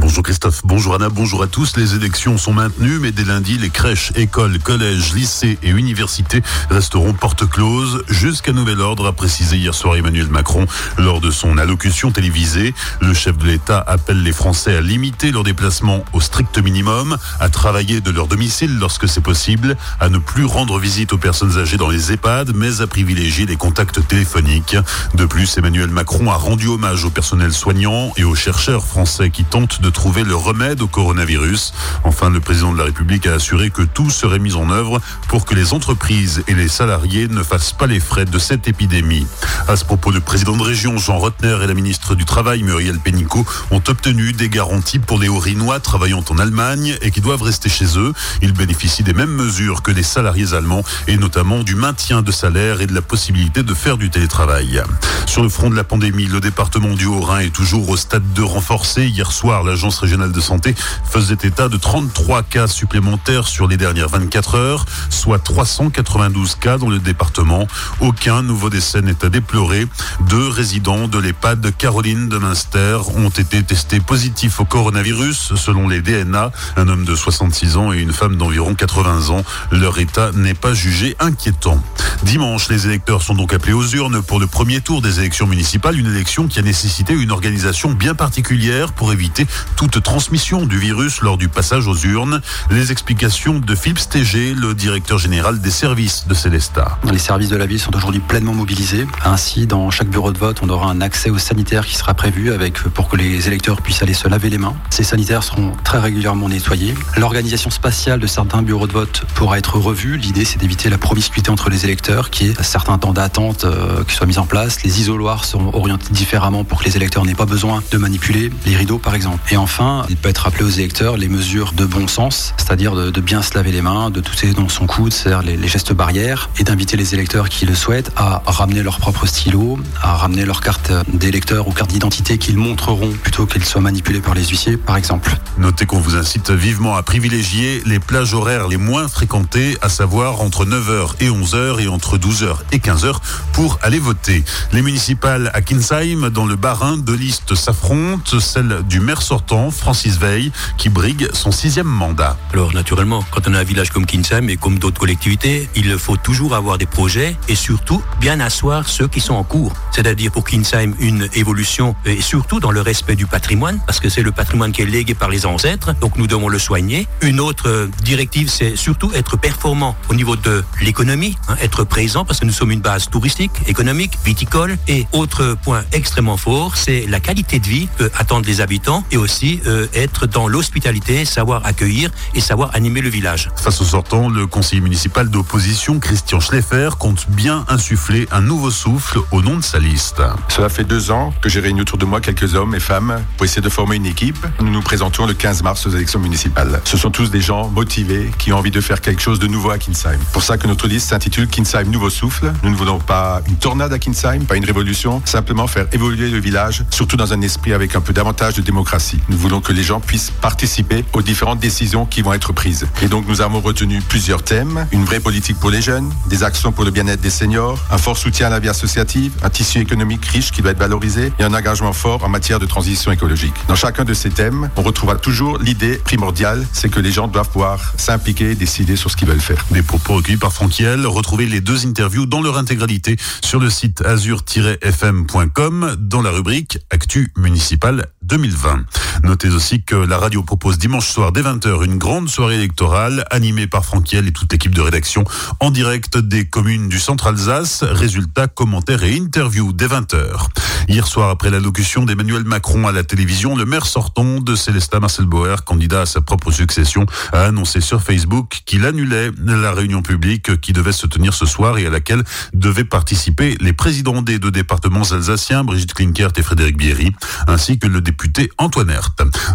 Bonjour Christophe, bonjour Anna, bonjour à tous. Les élections sont maintenues, mais dès lundi, les crèches, écoles, collèges, lycées et universités resteront porte close jusqu'à nouvel ordre, a précisé hier soir Emmanuel Macron lors de son allocution télévisée. Le chef de l'État appelle les Français à limiter leurs déplacements au strict minimum, à travailler de leur domicile lorsque c'est possible, à ne plus rendre visite aux personnes âgées dans les EHPAD, mais à privilégier les contacts téléphoniques. De plus, Emmanuel Macron a rendu hommage au personnel soignant et aux chercheurs français qui tentent de trouver le remède au coronavirus. Enfin, le président de la République a assuré que tout serait mis en œuvre pour que les entreprises et les salariés ne fassent pas les frais de cette épidémie. À ce propos, le président de région Jean Rotner et la ministre du Travail Muriel Pénicaud ont obtenu des garanties pour les Haut-Rhinois travaillant en Allemagne et qui doivent rester chez eux. Ils bénéficient des mêmes mesures que les salariés allemands et notamment du maintien de salaire et de la possibilité de faire du télétravail. Sur le front de la pandémie, le département du Haut-Rhin est toujours au stade de renforcé. Hier soir, l'Agence régionale de santé faisait état de 33 cas supplémentaires sur les dernières 24 heures, soit 392 cas dans le département. Aucun nouveau décès n'est à déplorer. Deux résidents de l'EHPAD Caroline de Münster ont été testés positifs au coronavirus, selon les DNA. Un homme de 66 ans et une femme d'environ 80 ans. Leur état n'est pas jugé inquiétant. Dimanche, les électeurs sont donc appelés aux urnes pour le premier tour des élections municipales, une élection qui a nécessité une organisation bien particulière pour éviter toute transmission du virus lors du passage aux urnes. Les explications de Philippe Stéger, le directeur général des services de Célestat. Les services de la ville sont aujourd'hui pleinement mobilisés. Ainsi, dans chaque bureau de vote, on aura un accès aux sanitaires qui sera prévu avec, pour que les électeurs puissent aller se laver les mains. Ces sanitaires seront très régulièrement nettoyés. L'organisation spatiale de certains bureaux de vote pourra être revue. L'idée, c'est d'éviter la promiscuité entre les électeurs, qui est certains temps d'attente euh, qui soient mis en place. Les isoloirs seront orientés différemment pour que les électeurs n'aient pas besoin de manipuler les rideaux, par exemple. Et enfin, il peut être rappelé aux électeurs les mesures de bon sens, c'est-à-dire de, bien se laver les mains, de tousser dans son coude, c'est-à-dire les, gestes barrières, et d'inviter les électeurs qui le souhaitent à ramener leur propre stylo, à ramener leur carte d'électeur ou carte d'identité qu'ils montreront plutôt qu'elles soient manipulées par les huissiers, par exemple. Notez qu'on vous incite vivement à privilégier les plages horaires les moins fréquentées, à savoir entre 9h et 11h et entre 12h et 15h pour aller voter. Les municipales à Kinsheim, dans le Bas-Rhin, deux listes s'affrontent, celle du maire sortant, Francis Veil, qui brigue son sixième mandat. Alors naturellement, quand on a un village comme Kinsheim et comme d'autres collectivités, il faut toujours avoir des projets et surtout bien asseoir ceux qui sont en cours. C'est-à-dire pour Kinsheim une évolution et surtout dans le respect du patrimoine, parce que c'est le patrimoine qui est légué par les ancêtres, donc nous devons le soigner. Une autre directive, c'est surtout être performant au niveau de l'économie, hein, être présent, parce que nous sommes une base touristique, économique, viticole. Et autre point extrêmement fort, c'est la qualité de vie que attendent les habitants et aussi euh, être dans l'hospitalité, savoir accueillir et savoir animer le village. Face au sortant, le conseiller municipal d'opposition, Christian Schleffer, compte bien insuffler un nouveau souffle au nom de sa liste. Cela fait deux ans que j'ai réuni autour de moi quelques hommes et femmes pour essayer de former une équipe. Nous nous présentons le 15 mars aux élections municipales. Ce sont tous des gens motivés qui ont envie de faire quelque chose de nouveau à Kinsheim. Pour ça que notre liste s'intitule Kinsheim Nouveau Souffle. Nous ne voulons pas une tornade à Kinsheim, pas une révolution, simplement faire évoluer le village, surtout dans un esprit avec un peu davantage de démocratie. Nous voulons que les gens puissent participer aux différentes décisions qui vont être prises. Et donc nous avons retenu plusieurs thèmes, une vraie politique pour les jeunes, des actions pour le bien-être des seniors, un fort soutien à la vie associative, un tissu économique riche qui doit être valorisé et un engagement fort en matière de transition écologique. Dans chacun de ces thèmes, on retrouvera toujours l'idée primordiale, c'est que les gens doivent pouvoir s'impliquer et décider sur ce qu'ils veulent faire. Des propos recueillis par Franquiel, retrouvez les deux interviews dans leur intégralité sur le site azur-fm.com dans la rubrique Actu municipal 2020. Notez aussi que la radio propose dimanche soir dès 20h une grande soirée électorale animée par Franquiel et toute l'équipe de rédaction en direct des communes du centre Alsace. Résultats, commentaires et interviews dès 20h. Hier soir, après l'allocution d'Emmanuel Macron à la télévision, le maire sortant de Célestat Marcel Bauer, candidat à sa propre succession, a annoncé sur Facebook qu'il annulait la réunion publique qui devait se tenir ce soir et à laquelle devaient participer les présidents des deux départements alsaciens, Brigitte Klinkert et Frédéric Bierry, ainsi que le député Antoine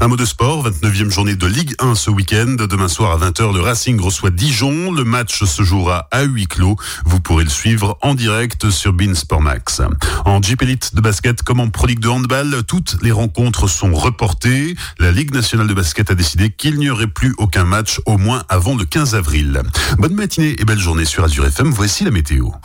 Un mot de sport, 29e journée de Ligue 1 ce week-end. Demain soir à 20h, le Racing reçoit Dijon. Le match se jouera à huis clos. Vous pourrez le suivre en direct sur Bein Sport Max. En Jeep Elite de basket comme en Pro de handball, toutes les rencontres sont reportées. La Ligue nationale de basket a décidé qu'il n'y aurait plus aucun match au moins avant le 15 avril. Bonne matinée et belle journée sur Azure FM. Voici la météo.